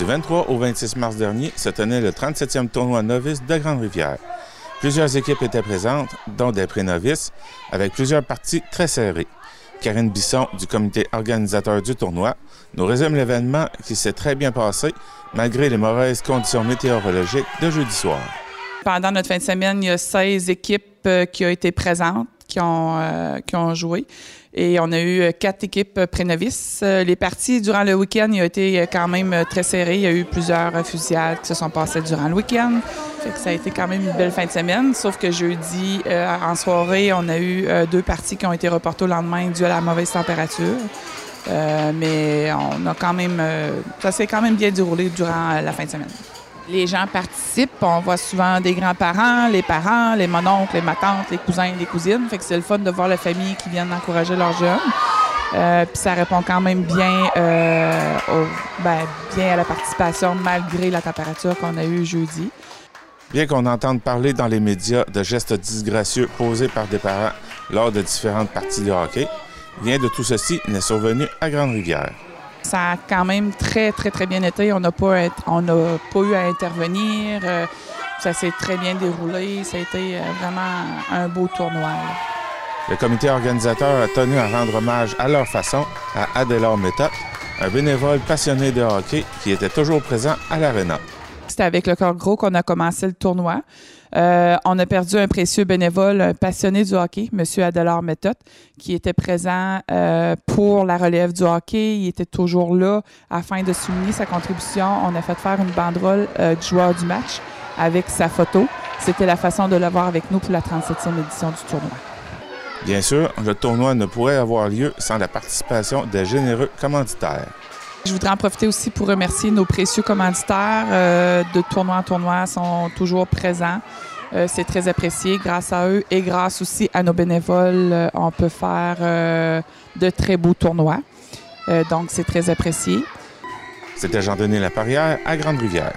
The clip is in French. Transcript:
Du 23 au 26 mars dernier se tenait le 37e tournoi novice de Grande-Rivière. Plusieurs équipes étaient présentes, dont des pré-novices, avec plusieurs parties très serrées. Karine Bisson, du comité organisateur du tournoi, nous résume l'événement qui s'est très bien passé malgré les mauvaises conditions météorologiques de jeudi soir. Pendant notre fin de semaine, il y a 16 équipes euh, qui ont été présentes, qui ont, euh, qui ont joué. Et on a eu euh, quatre équipes pré-novices. Les parties durant le week-end, il a été quand même très serré. Il y a eu plusieurs fusillades qui se sont passées durant le week-end. ça a été quand même une belle fin de semaine. Sauf que jeudi, en soirée, on a eu deux parties qui ont été reportées au lendemain dû à la mauvaise température. mais on a quand même, ça s'est quand même bien déroulé durant la fin de semaine. Les gens participent. On voit souvent des grands-parents, les parents, les mononcles, les matantes, les cousins, les cousines. Fait que c'est le fun de voir la famille qui vient encourager leurs jeunes. Euh, puis ça répond quand même bien, euh, ben, bien à la participation malgré la température qu'on a eue jeudi. Bien qu'on entende parler dans les médias de gestes disgracieux posés par des parents lors de différentes parties de hockey, rien de tout ceci n'est survenu à Grande-Rivière. Ça a quand même très, très, très bien été. On n'a pas, eu à intervenir. Euh, ça s'est très bien déroulé. Ça a été euh, vraiment un beau tournoi. Le comité organisateur a tenu à rendre hommage à leur façon à Adélard Méthode, un bénévole passionné de hockey qui était toujours présent à l'aréna. C'était avec le corps gros qu'on a commencé le tournoi. Euh, on a perdu un précieux bénévole, un passionné du hockey, M. Adelard Méthode, qui était présent euh, pour la relève du hockey. Il était toujours là afin de souligner sa contribution. On a fait faire une banderole euh, du joueur du match avec sa photo. C'était la façon de l'avoir avec nous pour la 37e édition du tournoi. Bien sûr, le tournoi ne pourrait avoir lieu sans la participation des généreux commanditaires. Je voudrais en profiter aussi pour remercier nos précieux commanditaires euh, de tournoi en tournoi, sont toujours présents. Euh, c'est très apprécié. Grâce à eux et grâce aussi à nos bénévoles, euh, on peut faire de très beaux tournois. donc, c'est très apprécié. C'était Jean-Denis Laparrière à Grande-Rivière.